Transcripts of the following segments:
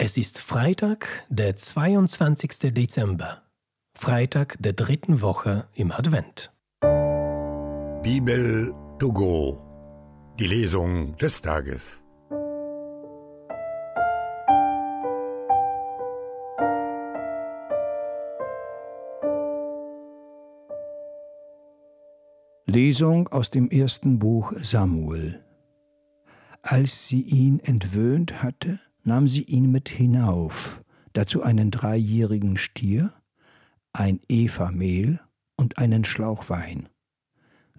Es ist Freitag, der 22. Dezember, Freitag der dritten Woche im Advent. Bibel to go, die Lesung des Tages. Lesung aus dem ersten Buch Samuel. Als sie ihn entwöhnt hatte, nahm sie ihn mit hinauf, dazu einen dreijährigen Stier, ein Eva Mehl und einen Schlauch Wein.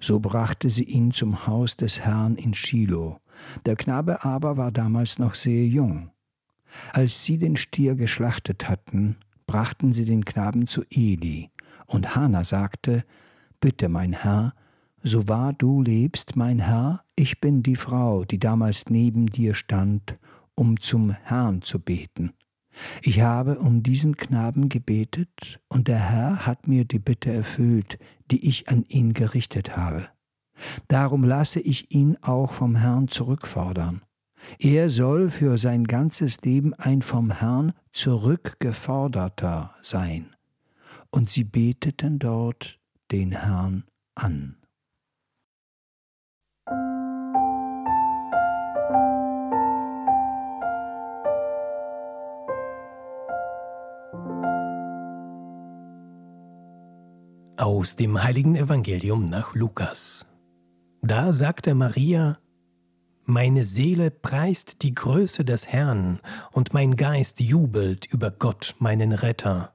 So brachte sie ihn zum Haus des Herrn in Shiloh. Der Knabe aber war damals noch sehr jung. Als sie den Stier geschlachtet hatten, brachten sie den Knaben zu Eli, und Hannah sagte, Bitte, mein Herr, so wahr du lebst, mein Herr, ich bin die Frau, die damals neben dir stand um zum Herrn zu beten. Ich habe um diesen Knaben gebetet, und der Herr hat mir die Bitte erfüllt, die ich an ihn gerichtet habe. Darum lasse ich ihn auch vom Herrn zurückfordern. Er soll für sein ganzes Leben ein vom Herrn zurückgeforderter sein. Und sie beteten dort den Herrn an. Aus dem heiligen Evangelium nach Lukas. Da sagte Maria, Meine Seele preist die Größe des Herrn, und mein Geist jubelt über Gott, meinen Retter,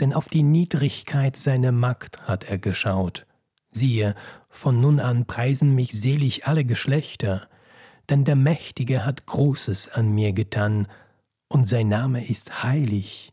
denn auf die Niedrigkeit seiner Magd hat er geschaut. Siehe, von nun an preisen mich selig alle Geschlechter, denn der Mächtige hat Großes an mir getan, und sein Name ist heilig.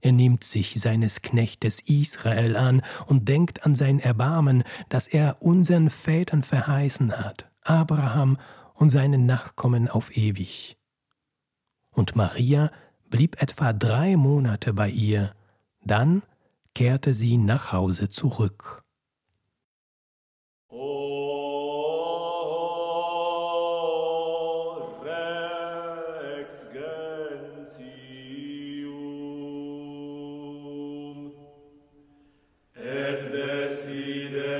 Er nimmt sich seines Knechtes Israel an und denkt an sein Erbarmen, das er unseren Vätern verheißen hat, Abraham und seinen Nachkommen auf ewig. Und Maria blieb etwa drei Monate bei ihr, dann kehrte sie nach Hause zurück. Sede.